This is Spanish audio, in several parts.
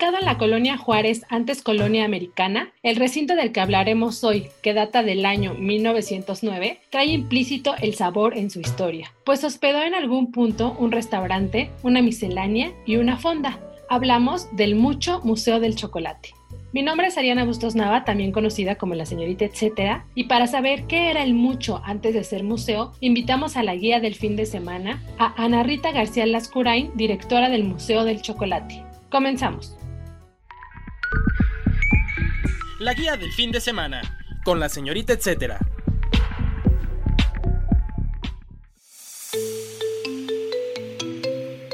Ubicado en la colonia Juárez, antes colonia americana, el recinto del que hablaremos hoy, que data del año 1909, trae implícito el sabor en su historia, pues hospedó en algún punto un restaurante, una miscelánea y una fonda. Hablamos del Mucho Museo del Chocolate. Mi nombre es Ariana Bustos Nava, también conocida como la señorita etcétera, y para saber qué era el Mucho antes de ser museo, invitamos a la guía del fin de semana, a Ana Rita García Lascurain, directora del Museo del Chocolate. Comenzamos. La guía del fin de semana, con la señorita etcétera.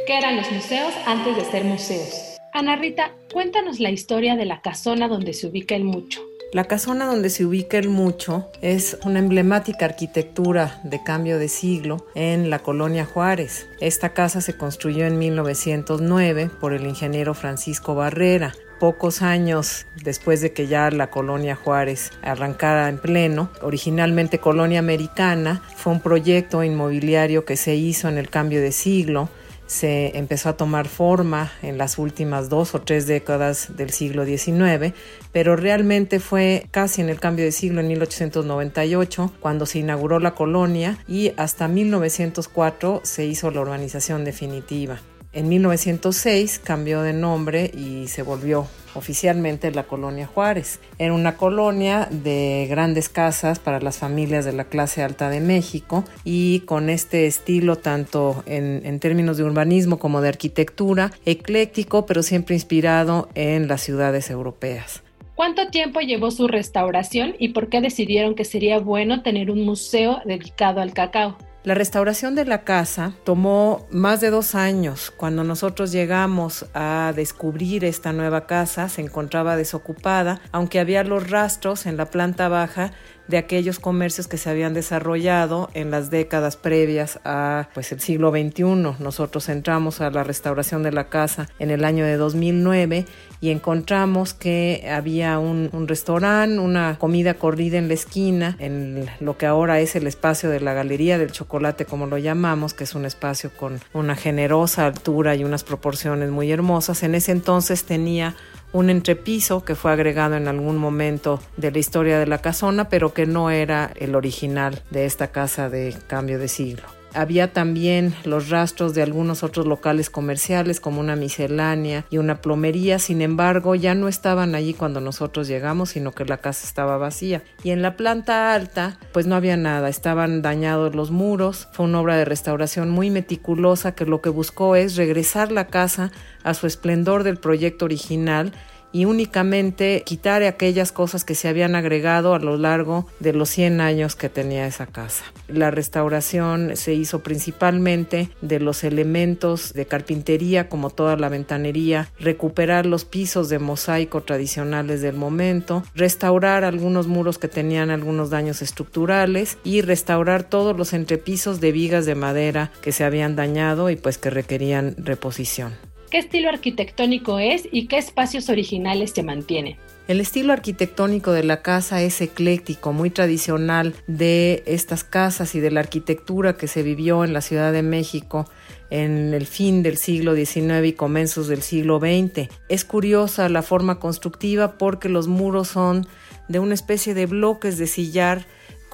¿Qué eran los museos antes de ser museos? Ana Rita, cuéntanos la historia de la casona donde se ubica el Mucho. La casona donde se ubica el Mucho es una emblemática arquitectura de cambio de siglo en la colonia Juárez. Esta casa se construyó en 1909 por el ingeniero Francisco Barrera. Pocos años después de que ya la colonia Juárez arrancara en pleno, originalmente colonia americana, fue un proyecto inmobiliario que se hizo en el cambio de siglo se empezó a tomar forma en las últimas dos o tres décadas del siglo XIX, pero realmente fue casi en el cambio de siglo en 1898 cuando se inauguró la colonia y hasta 1904 se hizo la urbanización definitiva. En 1906 cambió de nombre y se volvió oficialmente la colonia Juárez. Era una colonia de grandes casas para las familias de la clase alta de México y con este estilo tanto en, términos de urbanismo como de arquitectura, ecléctico pero siempre inspirado en las ciudades europeas. ¿Cuánto tiempo llevó su restauración y por qué decidieron que sería bueno tener un museo dedicado al cacao? La restauración de la casa tomó más de dos años. Cuando nosotros llegamos a descubrir esta nueva casa, se encontraba desocupada, aunque había los rastros en la planta baja de aquellos comercios que se habían desarrollado en las décadas previas a pues el siglo XXI. Nosotros entramos a la restauración de la casa en el año de 2009 y encontramos que había un, un restaurante, una comida corrida en la esquina, en lo que ahora es el espacio de la Galería del Chocolate, como lo llamamos, que es un espacio con una generosa altura y unas proporciones muy hermosas. En ese entonces tenía un entrepiso que fue agregado en algún momento de la historia de la casona, pero que no era el original de esta casa de cambio de siglo. Había también los rastros de algunos otros locales comerciales como una miscelánea y una plomería, sin embargo ya no estaban allí cuando nosotros llegamos, sino que la casa estaba vacía. Y en la planta alta pues no había nada, estaban dañados los muros, fue una obra de restauración muy meticulosa que lo que buscó es regresar la casa a su esplendor del proyecto original y únicamente quitar aquellas cosas que se habían agregado a lo largo de los 100 años que tenía esa casa. La restauración se hizo principalmente de los elementos de carpintería como toda la ventanería, recuperar los pisos de mosaico tradicionales del momento, restaurar algunos muros que tenían algunos daños estructurales y restaurar todos los entrepisos de vigas de madera que se habían dañado y pues que requerían reposición qué estilo arquitectónico es y qué espacios originales se mantienen. El estilo arquitectónico de la casa es ecléctico, muy tradicional de estas casas y de la arquitectura que se vivió en la Ciudad de México en el fin del siglo XIX y comienzos del siglo XX. Es curiosa la forma constructiva porque los muros son de una especie de bloques de sillar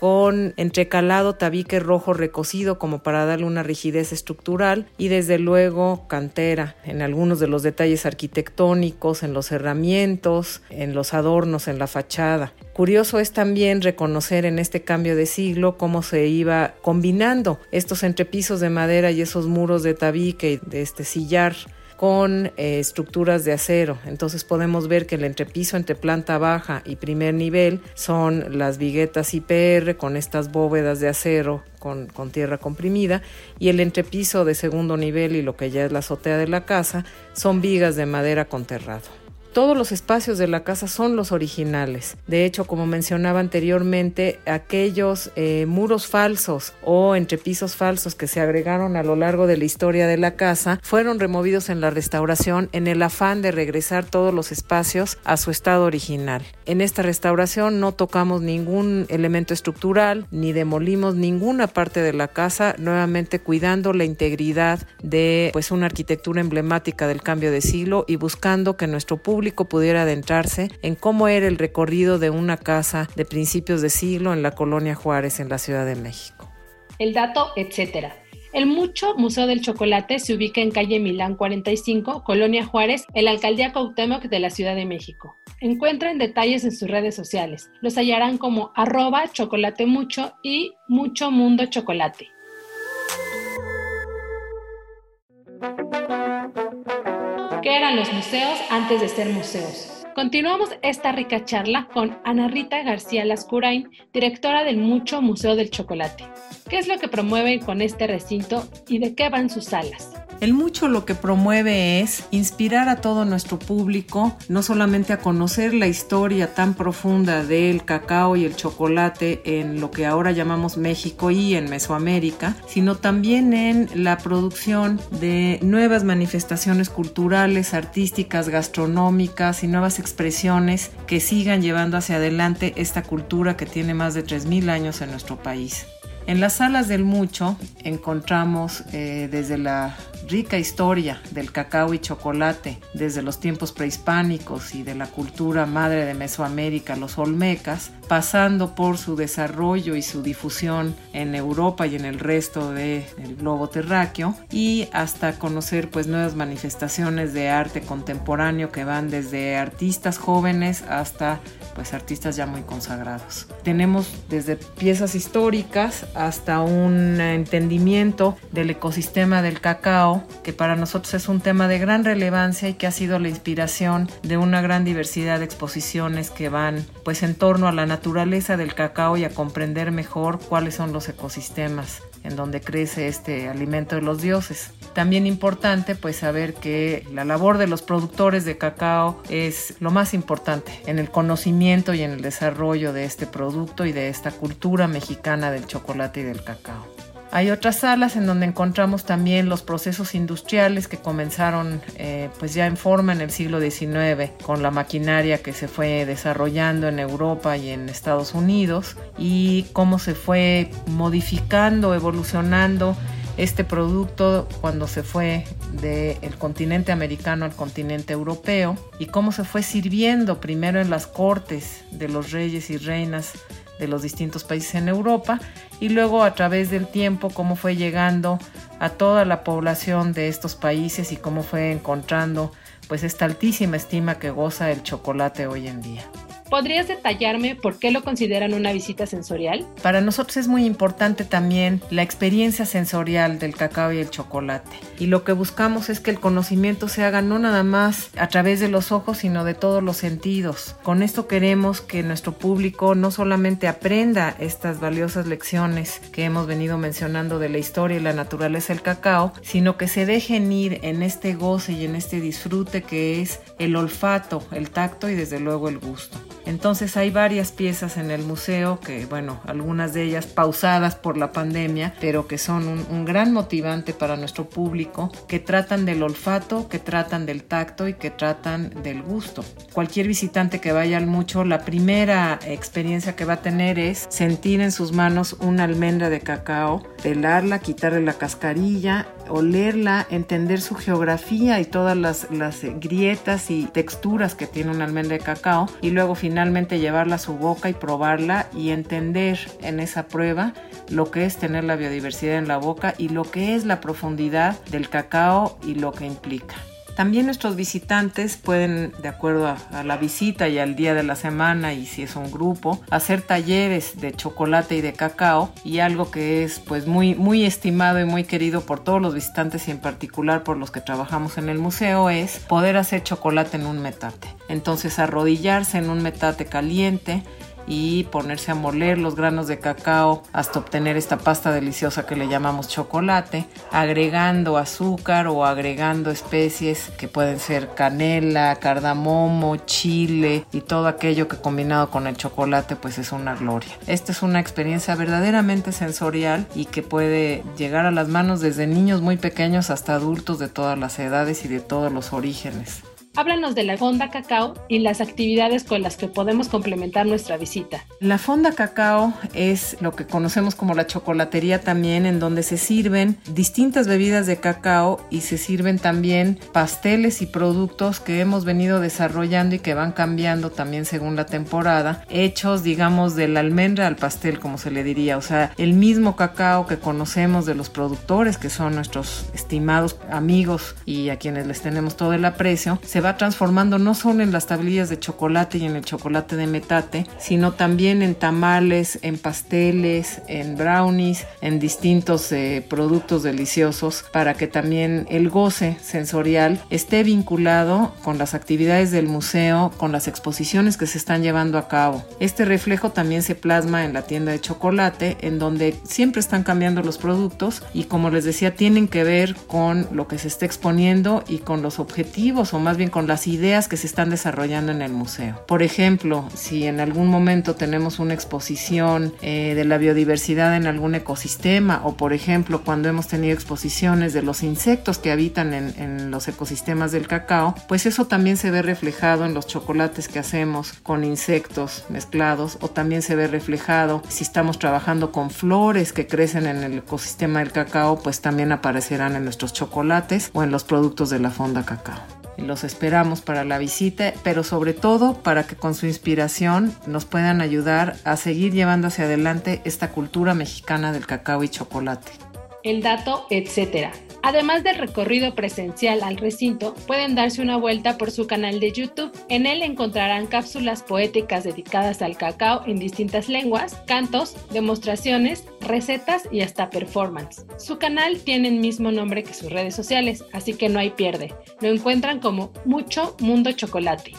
con entrecalado tabique rojo recocido como para darle una rigidez estructural y desde luego cantera en algunos de los detalles arquitectónicos, en los cerramientos, en los adornos, en la fachada. Curioso es también reconocer en este cambio de siglo cómo se iba combinando estos entrepisos de madera y esos muros de tabique de este sillar con eh, estructuras de acero. Entonces podemos ver que el entrepiso entre planta baja y primer nivel son las viguetas IPR con estas bóvedas de acero con, con, tierra comprimida y el entrepiso de segundo nivel y lo que ya es la azotea de la casa son vigas de madera con terrado. Todos los espacios de la casa son los originales. De hecho, como mencionaba anteriormente, aquellos eh, muros falsos o entrepisos falsos que se agregaron a lo largo de la historia de la casa fueron removidos en la restauración en el afán de regresar todos los espacios a su estado original. En esta restauración no tocamos ningún elemento estructural ni demolimos ninguna parte de la casa, nuevamente cuidando la integridad de pues una arquitectura emblemática del cambio de siglo y buscando que nuestro público pudiera adentrarse en cómo era el recorrido de una casa de principios de siglo en la colonia Juárez en la Ciudad de México. El dato, etcétera. El Mucho Museo del Chocolate se ubica en calle Milán 45, Colonia Juárez, en la alcaldía Cuauhtémoc de la Ciudad de México. Encuentren detalles en sus redes sociales. Los hallarán como arroba chocolate mucho y mucho mundo chocolate. ¿Qué eran los museos antes de ser museos? Continuamos esta rica charla con Ana Rita García Lascurain, directora del Mucho Museo del Chocolate. ¿Qué es lo que promueven con este recinto y de qué van sus salas? El mucho lo que promueve es inspirar a todo nuestro público, no solamente a conocer la historia tan profunda del cacao y el chocolate en lo que ahora llamamos México y en Mesoamérica, sino también en la producción de nuevas manifestaciones culturales, artísticas, gastronómicas y nuevas expresiones que sigan llevando hacia adelante esta cultura que tiene más de 3.000 años en nuestro país. En las salas del Mucho encontramos eh, desde la rica historia del cacao y chocolate, desde los tiempos prehispánicos y de la cultura madre de Mesoamérica, los olmecas, pasando por su desarrollo y su difusión en Europa y en el resto del globo terráqueo, y hasta conocer pues nuevas manifestaciones de arte contemporáneo que van desde artistas jóvenes hasta pues artistas ya muy consagrados. Tenemos desde piezas históricas hasta un entendimiento del ecosistema del cacao, que para nosotros es un tema de gran relevancia y que ha sido la inspiración de una gran diversidad de exposiciones que van pues en torno a la naturaleza del cacao y a comprender mejor cuáles son los ecosistemas en donde crece este alimento de los dioses. También importante pues saber que la labor de los productores de cacao es lo más importante en el conocimiento y en el desarrollo de este producto y de esta cultura mexicana del chocolate y del cacao. Hay otras salas en donde encontramos también los procesos industriales que comenzaron eh, pues ya en forma en el siglo XIX con la maquinaria que se fue desarrollando en Europa y en Estados Unidos y cómo se fue modificando, evolucionando este producto cuando se fue del continente americano al continente europeo y cómo se fue sirviendo primero en las cortes de los reyes y reinas de los distintos países en Europa y luego a través del tiempo cómo fue llegando a toda la población de estos países y cómo fue encontrando pues esta altísima estima que goza el chocolate hoy en día. ¿Podrías detallarme por qué lo consideran una visita sensorial? Para nosotros es muy importante también la experiencia sensorial del cacao y el chocolate. Y lo que buscamos es que el conocimiento se haga no nada más a través de los ojos, sino de todos los sentidos. Con esto queremos que nuestro público no solamente aprenda estas valiosas lecciones que hemos venido mencionando de la historia y la naturaleza del cacao, sino que se dejen ir en este goce y en este disfrute que es el olfato, el tacto y desde luego el gusto. Entonces hay varias piezas en el museo que, bueno, algunas de ellas pausadas por la pandemia, pero que son un, gran motivante para nuestro público, que tratan del olfato, que tratan del tacto y que tratan del gusto. Cualquier visitante que vaya al mucho, la primera experiencia que va a tener es sentir en sus manos una almendra de cacao, pelarla, quitarle la cascarilla, olerla, entender su geografía y todas las, las grietas y texturas que tiene una almendra de cacao y luego finalmente llevarla a su boca y probarla y entender en esa prueba lo que es tener la biodiversidad en la boca y lo que es la profundidad del cacao y lo que implica. También nuestros visitantes pueden, de acuerdo a, la visita y al día de la semana y si es un grupo, hacer talleres de chocolate y de cacao y algo que es pues muy, muy estimado y muy querido por todos los visitantes y en particular por los que trabajamos en el museo es poder hacer chocolate en un metate. Entonces arrodillarse en un metate caliente, y ponerse a moler los granos de cacao hasta obtener esta pasta deliciosa que le llamamos chocolate, agregando azúcar o agregando especies que pueden ser canela, cardamomo, chile y todo aquello que combinado con el chocolate pues es una gloria. Esta es una experiencia verdaderamente sensorial y que puede llegar a las manos desde niños muy pequeños hasta adultos de todas las edades y de todos los orígenes. Háblanos de la Fonda Cacao y las actividades con las que podemos complementar nuestra visita. La Fonda Cacao es lo que conocemos como la chocolatería también, en donde se sirven distintas bebidas de cacao y se sirven también pasteles y productos que hemos venido desarrollando y que van cambiando también según la temporada, hechos digamos del almendra al pastel como se le diría, o sea, el mismo cacao que conocemos de los productores que son nuestros estimados amigos y a quienes les tenemos todo el aprecio, se va transformando no solo en las tablillas de chocolate y en el chocolate de metate, sino también en tamales, en pasteles, en brownies, en distintos eh, productos deliciosos para que también el goce sensorial esté vinculado con las actividades del museo, con las exposiciones que se están llevando a cabo. Este reflejo también se plasma en la tienda de chocolate, en donde siempre están cambiando los productos y como les decía, tienen que ver con lo que se está exponiendo y con los objetivos o más bien con las ideas que se están desarrollando en el museo. Por ejemplo, si en algún momento tenemos una exposición eh, de la biodiversidad en algún ecosistema o por ejemplo cuando hemos tenido exposiciones de los insectos que habitan en, en los ecosistemas del cacao, pues eso también se ve reflejado en los chocolates que hacemos con insectos mezclados o también se ve reflejado si estamos trabajando con flores que crecen en el ecosistema del cacao, pues también aparecerán en nuestros chocolates o en los productos de la fonda cacao. Los esperamos para la visita, pero sobre todo para que con su inspiración nos puedan ayudar a seguir llevando hacia adelante esta cultura mexicana del cacao y chocolate. El dato, etcétera. Además del recorrido presencial al recinto, pueden darse una vuelta por su canal de YouTube. En él encontrarán cápsulas poéticas dedicadas al cacao en distintas lenguas, cantos, demostraciones, recetas y hasta performance. Su canal tiene el mismo nombre que sus redes sociales, así que no hay pierde. Lo encuentran como Mucho Mundo Chocolate.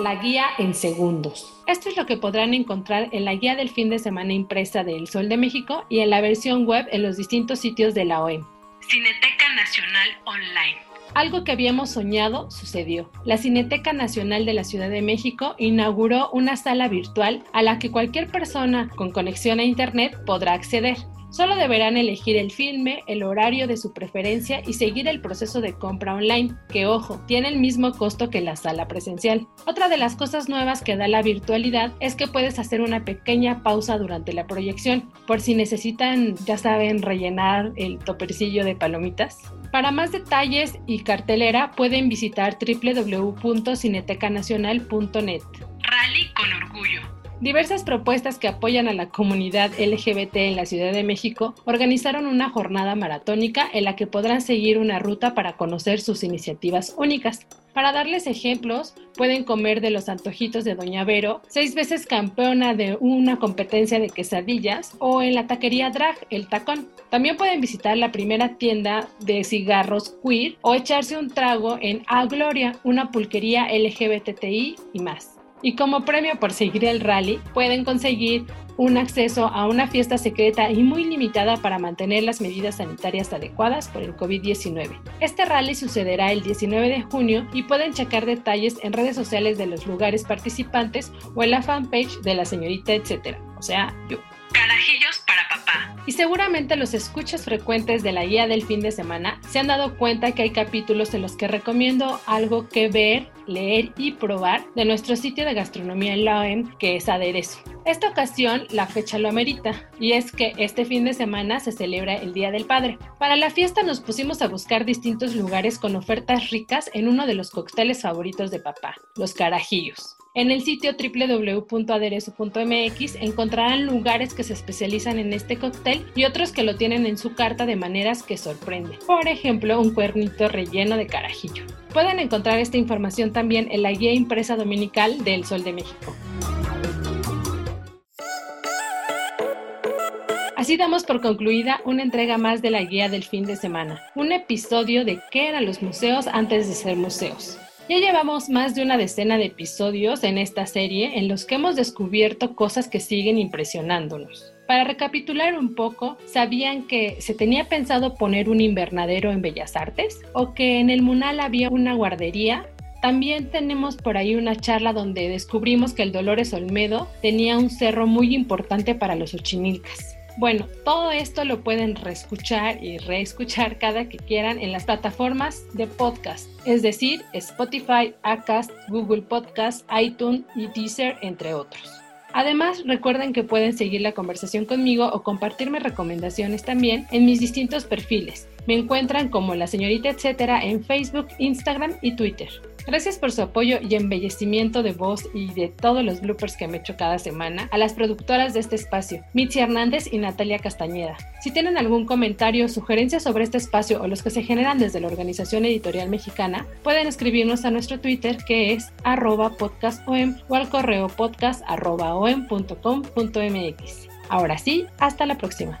La guía en segundos. Esto es lo que podrán encontrar en la guía del fin de semana impresa de El Sol de México y en la versión web en los distintos sitios de la OEM. Cineteca Nacional Online. Algo que habíamos soñado sucedió. La Cineteca Nacional de la Ciudad de México inauguró una sala virtual a la que cualquier persona con conexión a Internet podrá acceder. Solo deberán elegir el filme, el horario de su preferencia y seguir el proceso de compra online, que ojo, tiene el mismo costo que la sala presencial. Otra de las cosas nuevas que da la virtualidad es que puedes hacer una pequeña pausa durante la proyección, por si necesitan, ya saben, rellenar el topercillo de palomitas. Para más detalles y cartelera pueden visitar www.cinetecanacional.net. Rally. Diversas propuestas que apoyan a la comunidad LGBT en la Ciudad de México organizaron una jornada maratónica en la que podrán seguir una ruta para conocer sus iniciativas únicas. Para darles ejemplos, pueden comer de los antojitos de Doña Vero, seis veces campeona de una competencia de quesadillas, o en la taquería Drag, El Tacón. También pueden visitar la primera tienda de cigarros queer o echarse un trago en A Gloria, una pulquería LGBTI y más. Y como premio por seguir el rally, pueden conseguir un acceso a una fiesta secreta y muy limitada para mantener las medidas sanitarias adecuadas por el COVID-19. Este rally sucederá el 19 de junio y pueden checar detalles en redes sociales de los lugares participantes o en la fanpage de la señorita etcétera, o sea, yo. Carajillos para papá. Y seguramente los escuchas frecuentes de la guía del fin de semana se han dado cuenta que hay capítulos en los que recomiendo algo que ver, leer y probar de nuestro sitio de gastronomía en la OEM, que es Aderezo. Esta ocasión la fecha lo amerita, y es que este fin de semana se celebra el Día del Padre. Para la fiesta nos pusimos a buscar distintos lugares con ofertas ricas en uno de los cócteles favoritos de papá, los carajillos. En el sitio www.aderezo.mx encontrarán lugares que se especializan en este cóctel y otros que lo tienen en su carta de maneras que sorprenden. Por ejemplo, un cuernito relleno de carajillo. Pueden encontrar esta información también en la guía impresa dominical del Sol de México. Así damos por concluida una entrega más de la guía del fin de semana, un episodio de qué eran los museos antes de ser museos. Ya llevamos más de una decena de episodios en esta serie en los que hemos descubierto cosas que siguen impresionándonos. Para recapitular un poco, ¿sabían que se tenía pensado poner un invernadero en Bellas Artes? ¿O que en el Munal había una guardería? También tenemos por ahí una charla donde descubrimos que el Dolores Olmedo tenía un cerro muy importante para los ochimilcas. Bueno, todo esto lo pueden reescuchar y reescuchar cada que quieran en las plataformas de podcast, es decir, Spotify, Acast, Google Podcast, iTunes y Deezer, entre otros. Además, recuerden que pueden seguir la conversación conmigo o compartirme recomendaciones también en mis distintos perfiles. Me encuentran como la señorita etcétera en Facebook, Instagram y Twitter. Gracias por su apoyo y embellecimiento de voz y de todos los bloopers que me echo cada semana a las productoras de este espacio, Mitzi Hernández y Natalia Castañeda. Si tienen algún comentario sugerencia sobre este espacio o los que se generan desde la Organización Editorial Mexicana, pueden escribirnos a nuestro Twitter que es arroba podcastom o al correo podcast Ahora sí, hasta la próxima.